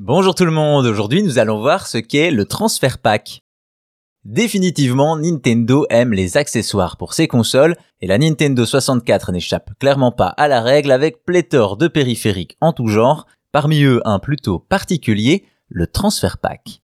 Bonjour tout le monde, aujourd'hui nous allons voir ce qu'est le transfert pack. Définitivement, Nintendo aime les accessoires pour ses consoles et la Nintendo 64 n'échappe clairement pas à la règle avec pléthore de périphériques en tout genre, parmi eux un plutôt particulier, le transfert pack.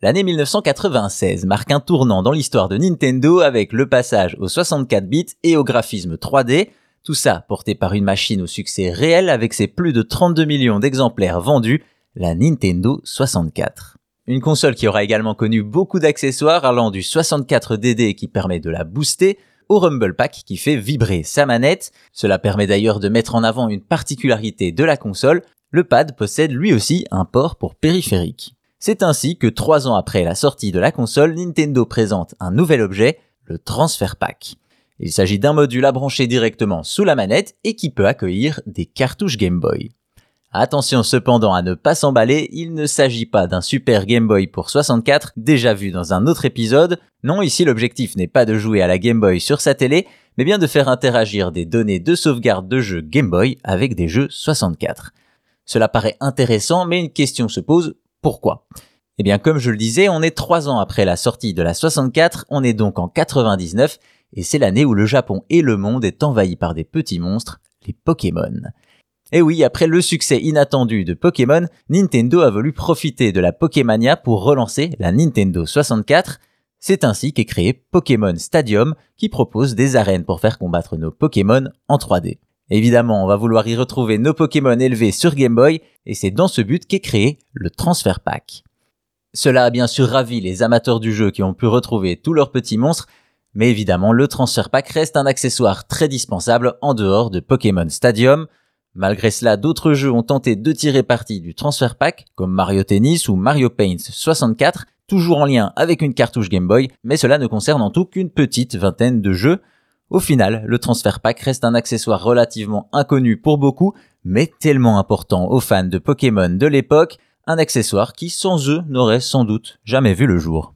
L'année 1996 marque un tournant dans l'histoire de Nintendo avec le passage aux 64 bits et au graphisme 3D, tout ça porté par une machine au succès réel avec ses plus de 32 millions d'exemplaires vendus, la Nintendo 64. Une console qui aura également connu beaucoup d'accessoires allant du 64DD qui permet de la booster au Rumble Pack qui fait vibrer sa manette. Cela permet d'ailleurs de mettre en avant une particularité de la console, le pad possède lui aussi un port pour périphérique. C'est ainsi que trois ans après la sortie de la console, Nintendo présente un nouvel objet, le Transfer Pack. Il s'agit d'un module à brancher directement sous la manette et qui peut accueillir des cartouches Game Boy. Attention cependant à ne pas s'emballer, il ne s'agit pas d'un Super Game Boy pour 64 déjà vu dans un autre épisode. Non, ici l'objectif n'est pas de jouer à la Game Boy sur sa télé, mais bien de faire interagir des données de sauvegarde de jeux Game Boy avec des jeux 64. Cela paraît intéressant, mais une question se pose, pourquoi? Eh bien comme je le disais, on est trois ans après la sortie de la 64, on est donc en 99, et c'est l'année où le Japon et le monde est envahi par des petits monstres, les Pokémon. Et oui, après le succès inattendu de Pokémon, Nintendo a voulu profiter de la Pokémania pour relancer la Nintendo 64. C'est ainsi qu'est créé Pokémon Stadium qui propose des arènes pour faire combattre nos Pokémon en 3D. Évidemment, on va vouloir y retrouver nos Pokémon élevés sur Game Boy et c'est dans ce but qu'est créé le Transfer Pack. Cela a bien sûr ravi les amateurs du jeu qui ont pu retrouver tous leurs petits monstres, mais évidemment le Transfer Pack reste un accessoire très dispensable en dehors de Pokémon Stadium, Malgré cela, d'autres jeux ont tenté de tirer parti du transfer pack, comme Mario Tennis ou Mario Paint 64, toujours en lien avec une cartouche Game Boy, mais cela ne concerne en tout qu'une petite vingtaine de jeux. Au final, le transfer pack reste un accessoire relativement inconnu pour beaucoup, mais tellement important aux fans de Pokémon de l'époque, un accessoire qui sans eux n'aurait sans doute jamais vu le jour.